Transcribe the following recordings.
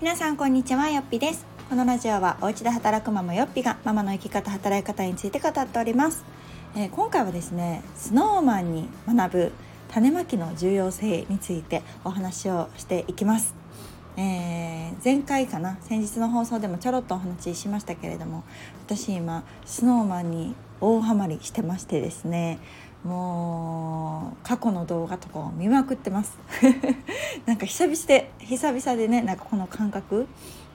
皆さんこんにちはよっぴです。このラジオはお家で働くママよっぴがママの生き方働き方について語っております、えー、今回はですねスノーマンに学ぶ種まきの重要性についてお話をしていきます。えー、前回かな先日の放送でもちょろっとお話ししましたけれども私今スノーマンに大ハマりしてましてですねもう過去の動画とかを見まくってます なんか久々で久々でねなんかこの感覚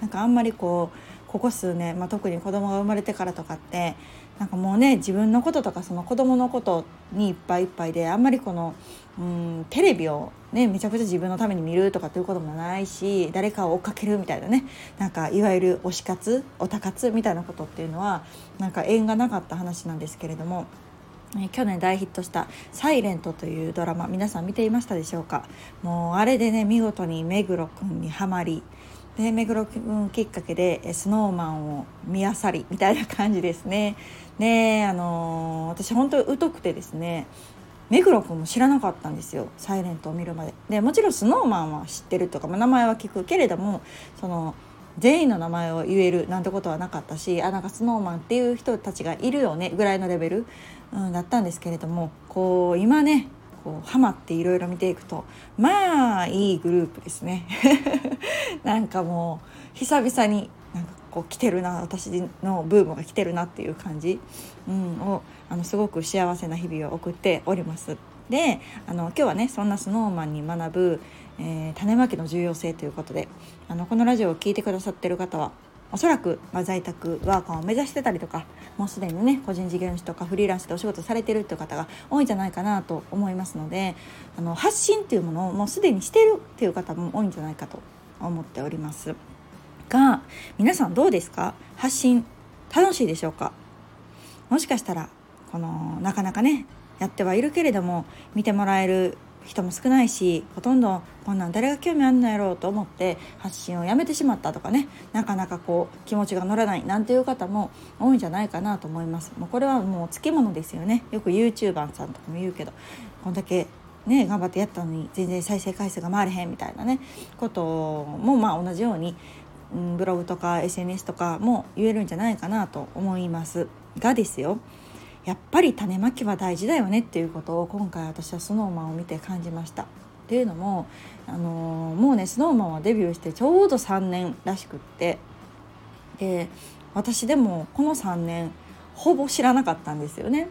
なんかあんまりこうここ数年、まあ、特に子供が生まれてからとかってなんかもうね自分のこととかその子供のことにいっぱいいっぱいであんまりこのうんテレビをねめちゃくちゃ自分のために見るとかっていうこともないし誰かを追っかけるみたいなねなんかいわゆる推し活オタ活みたいなことっていうのはなんか縁がなかった話なんですけれども。去年大ヒットした「サイレントというドラマ皆さん見ていましたでしょうか？もうあれでね見事に目黒君にはまりで目黒君きっかけでスノーマンを見あさりみたいな感じですね。であのー、私本当に疎くてですね目黒君も知らなかったんですよ「サイレントを見るまで。でもちろんスノーマンは知ってるとか、ま、名前は聞くけれどもその全員の名前を言えるなんてことはなかったしあなんかスノーマンっていう人たちがいるよねぐらいのレベル、うん、だったんですけれどもこう今ねこうハマっていろいろ見ていくとまあいいグループですね なんかもう久々になんかこう来てるな私のブームが来てるなっていう感じ、うん、をあのすごく幸せな日々を送っております。であの今日はねそんな snowman に学ぶ、えー、種まきの重要性ということであのこのラジオを聴いてくださってる方はおそらく、まあ、在宅ワーカーを目指してたりとかもうすでにね個人事業主とかフリーランスでお仕事されてるっていう方が多いんじゃないかなと思いますのであの発信っていうものをもうすでにしてるっていう方も多いんじゃないかと思っております。が皆さんどうですか？発信楽しいでしょうか？もしかしたらこのなかなかねやってはいるけれども見てもらえる人も少ないしほとんどこんなん誰が興味あんのやろうと思って発信をやめてしまったとかね。なかなかこう気持ちが乗らないなんていう方も多いんじゃないかなと思います。もうこれはもうつきものですよね。よく YouTuber さんとかも言うけどこんだけね頑張ってやったのに全然再生回数が回れへんみたいなねこともまあ同じように、うん、ブログとか SNS とかも言えるんじゃないかなと思います。がですよ。やっぱり種まきは大事だよねっていうことを今回私は snowman を見て感じました。っていうのも、あのー、もうね snowman はデビューしてちょうど3年らしくってで私でもこの3年ほぼ知らなかったんですよね。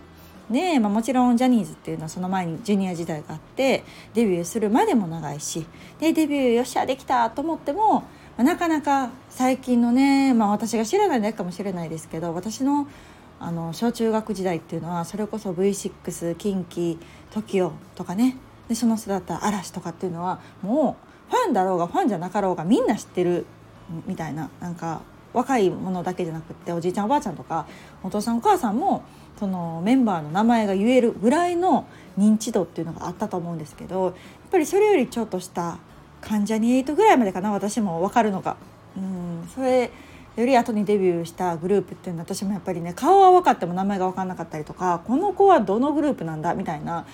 で、まあ、もちろんジャニーズっていうのはその前にジュニア時代があってデビューするまでも長いしでデビューよっしゃできたと思っても、まあ、なかなか最近のね、まあ、私が知らないだけかもしれないですけど私のあの小中学時代っていうのはそれこそ V6 近畿 TOKIO とかねでその人だった嵐とかっていうのはもうファンだろうがファンじゃなかろうがみんな知ってるみたいななんか若いものだけじゃなくっておじいちゃんおばあちゃんとかお父さんお母さんもそのメンバーの名前が言えるぐらいの認知度っていうのがあったと思うんですけどやっぱりそれよりちょっとした関ジャニ∞ぐらいまでかな私も分かるのが。うんそれより後にデビューしたグループっていうのは私もやっぱりね顔は分かっても名前が分かんなかったりとかこの子はどのグループなんだみたいな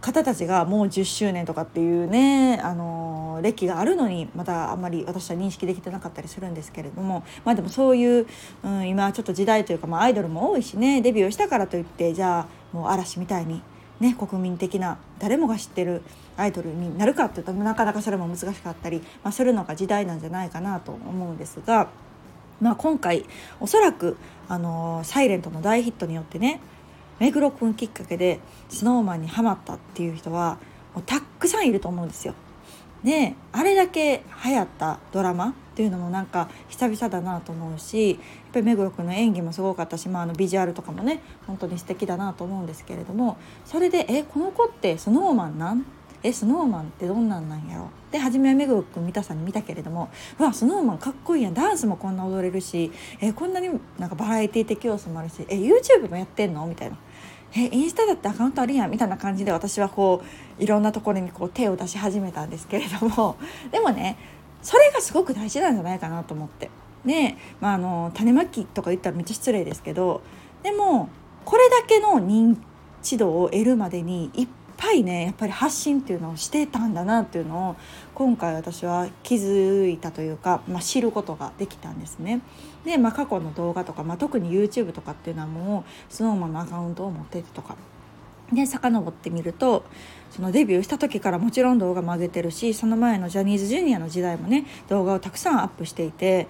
方たちがもう10周年とかっていうねあの歴があるのにまだあんまり私は認識できてなかったりするんですけれどもまあでもそういう、うん、今ちょっと時代というか、まあ、アイドルも多いしねデビューしたからといってじゃあもう嵐みたいにね国民的な誰もが知ってるアイドルになるかっていうとなかなかそれも難しかったり、まあ、するのが時代なんじゃないかなと思うんですが。まあ、今回おそらくあの「サイレントの大ヒットによってね目黒くんきっかけで SnowMan にハマったっていう人はもうたくさんいると思うんですよ。であれだけ流行ったドラマっていうのもなんか久々だなと思うしやっぱり目黒君の演技もすごかったし、まあ、あのビジュアルとかもね本当に素敵だなと思うんですけれどもそれで「えこの子って SnowMan なん?」えスノーマンってどんなんなんやろ？で初めは目黒君見たさんに見たけれどもうわスノーマンかっこいいやん。ダンスもこんな踊れるしえこんなになんかバラエティ的要素もあるしえ YouTube もやってんの？みたいな。えインスタだってアカウントあるやん？みたいな感じで私はこういろんなところにこう手を出し始めたんですけれども。でもねそれがすごく大事なんじゃないかなと思って。で、まあ、あの種まきとか言ったらめっちゃ失礼ですけどでもこれだけの認知度を得るまでにいっぱいねやっぱり発信っていうのをしてたんだなっていうのを今回私は気づいたというか、まあ、知ることができたんですね。で、まあ、過去の動画とか、まあ、特に YouTube とかっていうのはもう SnowMan のアカウントを持っててとかで遡ってみるとそのデビューした時からもちろん動画も上げてるしその前のジャニーズジュニアの時代もね動画をたくさんアップしていて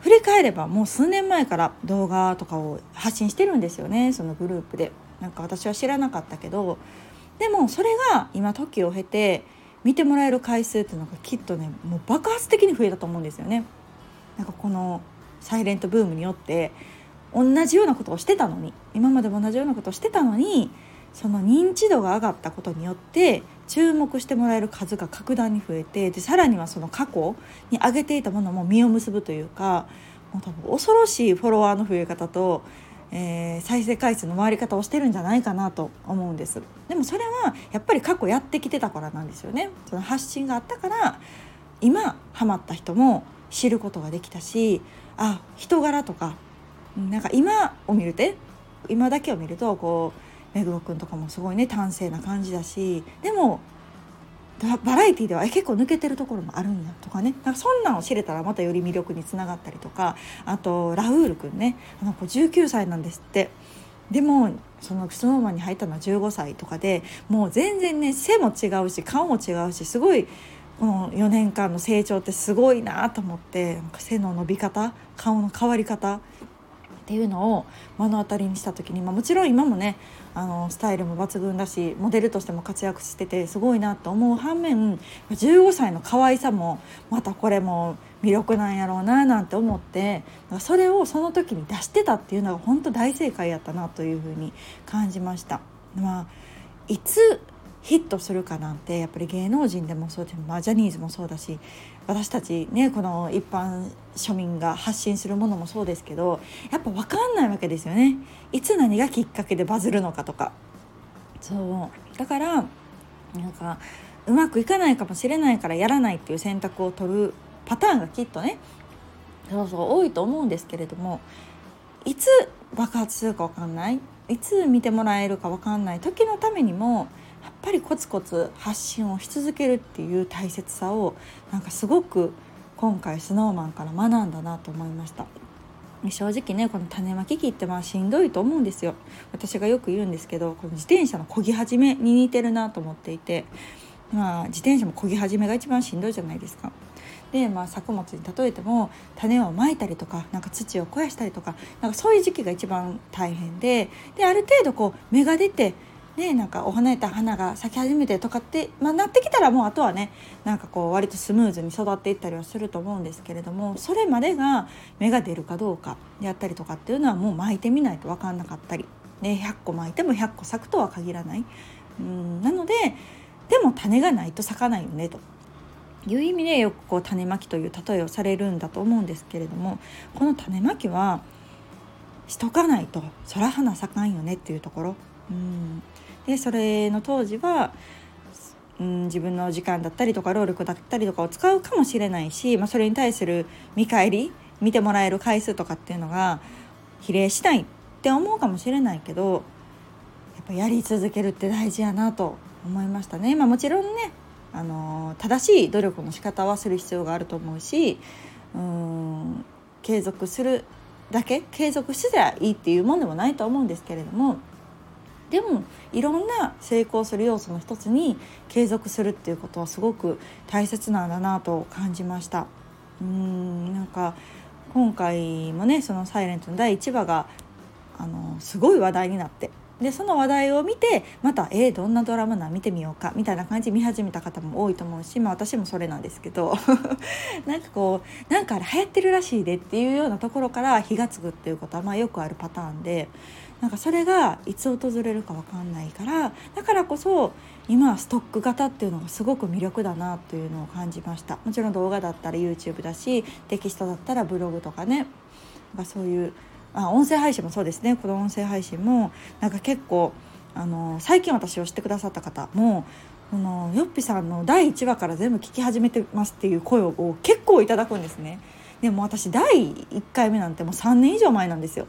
振り返ればもう数年前から動画とかを発信してるんですよねそのグループで。なんか私は知らなかったけどでもそれが今時を経て見てもらえる回数っていうのがきっとねもう爆発的に増えたと思うんですよね。なんかこのサイレントブームによって同じようなことをしてたのに今までも同じようなことをしてたのにその認知度が上がったことによって注目してもらえる数が格段に増えてでさらにはその過去に上げていたものも実を結ぶというかもう多分恐ろしいフォロワーの増え方と、えー、再生回数の回り方をしてるんじゃないかなと思うんです。でもそれはやっぱり過去やってきてたからなんですよね。その発信があったから今ハマった人も知ることができたしあ人柄とかなんか今を見ると今だけを見るとこう目黒君とかもすごいね端正な感じだしでもバラエティーではえ結構抜けてるところもあるんやとかね。なんかそんなんを知れたらまたより魅力につながったりとかあとラウール君ね。あの子19歳なんですって。でもその SnowMan に入ったのは15歳とかでもう全然ね背も違うし顔も違うしすごいこの4年間の成長ってすごいなと思ってなんか背の伸び方顔の変わり方っていうのを目の当たりにした時に、まあ、もちろん今もねあのスタイルも抜群だしモデルとしても活躍しててすごいなと思う反面15歳の可愛さもまたこれも魅力なんやろうななんて思ってそれをその時に出してたっていうのが本当大正解やったなというふうに感じました。まあ、いつヒットするかなんてやっぱり芸能人でもそうで、まあ、ジャニーズもそうだし私たちねこの一般庶民が発信するものもそうですけどやっぱ分かんないわけですよね。いつ何がきっかけでバズるのかとか。そう。だからなんかうまくいかないかもしれないからやらないっていう選択を取るパターンがきっとねそうそう多いと思うんですけれどもいつ爆発するか分かんない。いつ見てもらえるか分かんない時のためにもやっぱりコツコツ発信をし続けるっていう大切さをなんかすごく今回 SnowMan から学んだなと思いました。正直ねこの種まき機ってまあしんどいと思うんですよ私がよく言うんですけどこの自転車の漕ぎ始めに似てるなと思っていてまあ自転車も漕ぎ始めが一番しんどいじゃないですか。で、まあ、作物に例えても種をまいたりとかなんか土を肥やしたりとかなんかそういう時期が一番大変でである程度こう芽が出てね、なんかお花えた花が咲き始めてとかって、まあ、なってきたらもうあとはねなんかこう割とスムーズに育っていったりはすると思うんですけれどもそれまでが芽が出るかどうかであったりとかっていうのはもう巻いてみないと分かんなかったり、ね、100個巻いても100個咲くとは限らない。うんなのででも種がないと咲かないよねという意味でよくこう種まきという例えをされるんだと思うんですけれどもこの種まきはしとかないと空花咲かんよねっていうところ。うんでそれの当時は、うん、自分の時間だったりとか労力だったりとかを使うかもしれないし、まあ、それに対する見返り見てもらえる回数とかっていうのが比例しないって思うかもしれないけどやっぱやり続けるって大事やなと思いましたね。まあ、もちろんねあの正しい努力の仕方はする必要があると思うしうん継続するだけ継続してりゃいいっていうもんでもないと思うんですけれどもでもいろんな成功する要素の一つに継続するっていうことはすごく大切なんだなと感じました。うんなんか今回もねその「サイレントの第1話があのすごい話題になって。でその話題を見てまたえー、どんなドラマな見てみようか。みたいな感じで見始めた方も多いと思うし、まあ、私もそれなんですけど。なんかこうなんかあれ流行ってるらしいでっていうようなところから火がつくっていうことはまあよくあるパターンで。なんかそれがいつ訪れるか分かんないからだからこそ今はストック型っていうのがすごく魅力だなというのを感じました。もちろん動画だったら YouTube だしテキストだったらブログとかね。なんかそういうあ音声配信もそうですね。この音声配信もなんか結構あの最近私を知ってくださった方もこのよっぴさんの第1話から全部聞き始めてますっていう声を結構いただくんですね。でも私第1回目なんてもう3年以上前なんですよ。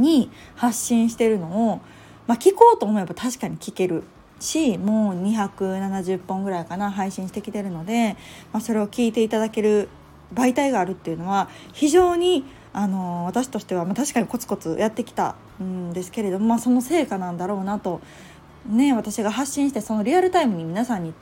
に発信してるのを、まあ、聞こうと思えば確かに聞けるしもう270本ぐらいかな配信してきてるので、まあ、それを聞いていただける媒体があるっていうのは非常にあの私としては、まあ、確かにコツコツやってきたんですけれども、まあ、その成果なんだろうなと、ね、私が発信してそのリアルタイムに皆さんに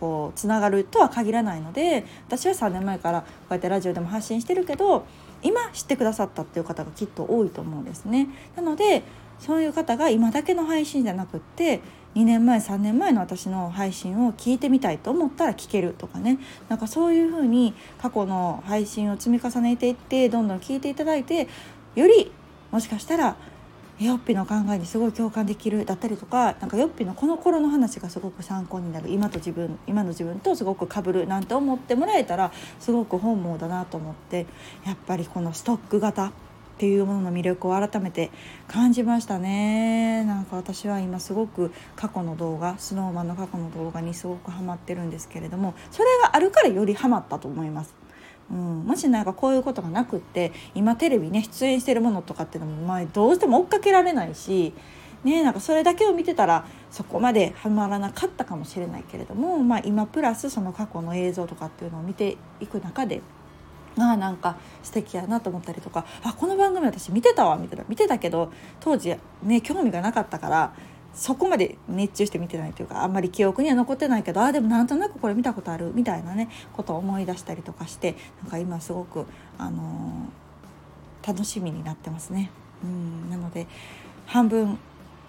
こうつながるとは限らないので私は3年前からこうやってラジオでも発信してるけど今知ってくださったっていう方がきっと多いと思うんですね。なのでそういう方が今だけの配信じゃなくって2年前3年前の私の配信を聞いてみたいと思ったら聞けるとかねなんかそういうふうに過去の配信を積み重ねていってどんどん聞いていただいてよりもしかしたらヨッピの考えにすごい共感できるだったりとかなんかヨッピのこの頃の話がすごく参考になる今と自分今の自分とすごくかぶるなんて思ってもらえたらすごく本望だなと思ってやっぱりこのストック型っていうものの魅力を改めて感じましたねなんか私は今すごく過去の動画 snowman の過去の動画にすごくハマってるんですけれどもそれがあるからよりハマったと思います。うん、もしなんかこういうことがなくって今テレビね出演してるものとかっていうのも、まあ、どうしても追っかけられないし、ね、なんかそれだけを見てたらそこまでハマらなかったかもしれないけれども、まあ、今プラスその過去の映像とかっていうのを見ていく中であなんか素敵やなと思ったりとかあこの番組私見てたわみたいな。見てたけど当時ね興味がなかったからそこまで熱中して見てないというかあんまり記憶には残ってないけどあでもなんとなくこれ見たことあるみたいなねことを思い出したりとかしてなんか今すごく、あのー、楽しみになってますね。うんなので半分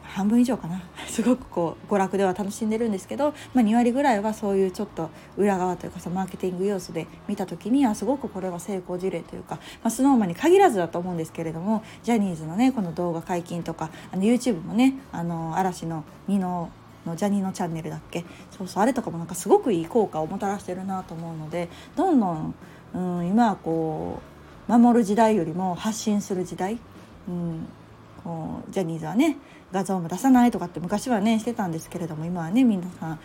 半分以上かな。すごくこう娯楽では楽しんでるんですけど、まあ、2割ぐらいはそういうちょっと裏側というかさマーケティング要素で見た時にはすごくこれは成功事例というか、まあ、スノーマンに限らずだと思うんですけれどもジャニーズのねこの動画解禁とかあの YouTube もねあの嵐の2ののジャニーのチャンネルだっけ？そうそうあれとかもなんかすごくいい効果をもたらしてるなと思うのでどんどん、うん、今はこう守る時代よりも発信する時代、うん、こうジャニーズはね画像も出さないとかって昔はねしてたんですけれども今はね皆さん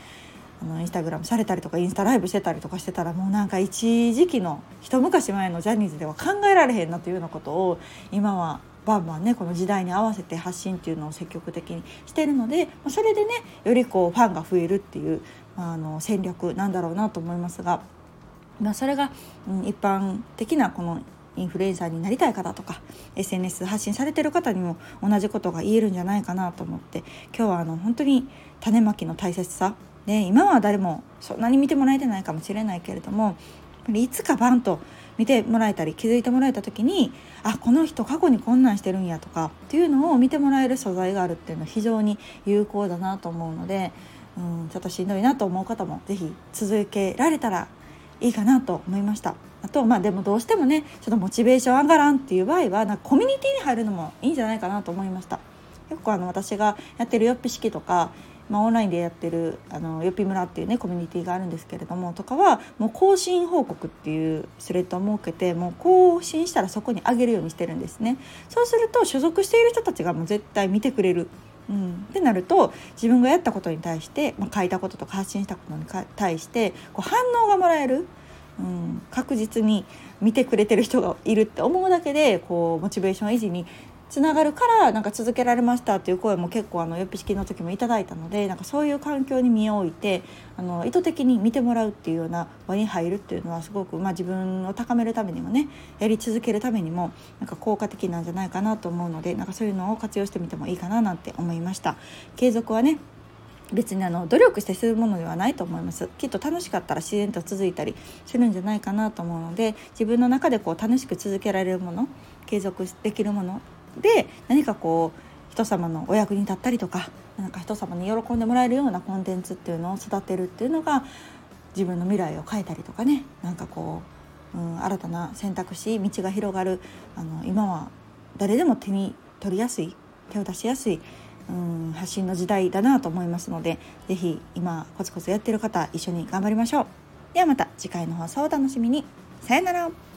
あのインスタグラムされたりとかインスタライブしてたりとかしてたらもうなんか一時期の一昔前のジャニーズでは考えられへんなというようなことを今はバンバンねこの時代に合わせて発信っていうのを積極的にしてるのでそれでねよりこうファンが増えるっていう、あの戦略なんだろうなと思いますが、まあ、それが、うん、一般的なこのインフルエンサーになりたい方とか SNS 発信されてる方にも同じことが言えるんじゃないかなと思って今日はあの本当に種まきの大切さで今は誰もそんなに見てもらえてないかもしれないけれどもいつかバンと見てもらえたり気づいてもらえた時にあこの人過去にこんなんしてるんやとかっていうのを見てもらえる素材があるっていうのは非常に有効だなと思うので、うん、ちょっとしんどいなと思う方も是非続けられたらいいかなと思いました。あとまあでもどうしてもねちょっとモチベーション上がらんっていう場合はなんかコミュニティに入るのもいいんじゃないかなと思いました。結構あの私がやってるよっぴ式とかまあ、オンラインでやってるあのよっぴ村っていうねコミュニティがあるんですけれどもとかはもう更新報告っていうスレッドを設けてもう更新したらそこに上げるようにしてるんですね。そうすると所属している人たちがもう絶対見てくれる。うん、ってなると自分がやったことに対して、まあ、書いたこととか発信したことに対してこう反応がもらえる、うん、確実に見てくれてる人がいるって思うだけでこうモチベーション維持につながるからなんか続けられましたっていう声も結構あのよっぴ式の時もいただいたのでなんかそういう環境に身を置いてあの意図的に見てもらうっていうような場に入るっていうのはすごく、まあ、自分を高めるためにもねやり続けるためにもなんか効果的なんじゃないかなと思うのでなんかそういうのを活用してみてもいいかななんて思いました。継続はね別にあの努力してするものではないと思います。きっと楽しかったら自然と続いたりするんじゃないかなと思うので自分の中でこう楽しく続けられるもの継続できるもので何かこう人様のお役に立ったりとかなんか人様に喜んでもらえるようなコンテンツっていうのを育てるっていうのが自分の未来を変えたりとかね。なんかこう、うん、新たな選択肢道が広がる。あの今は誰でも手に取りやすい手を出しやすい。うん発信の時代だなと思いますので是非今コツコツやってる方一緒に頑張りましょう。ではまた次回の放送をお楽しみに。さよなら。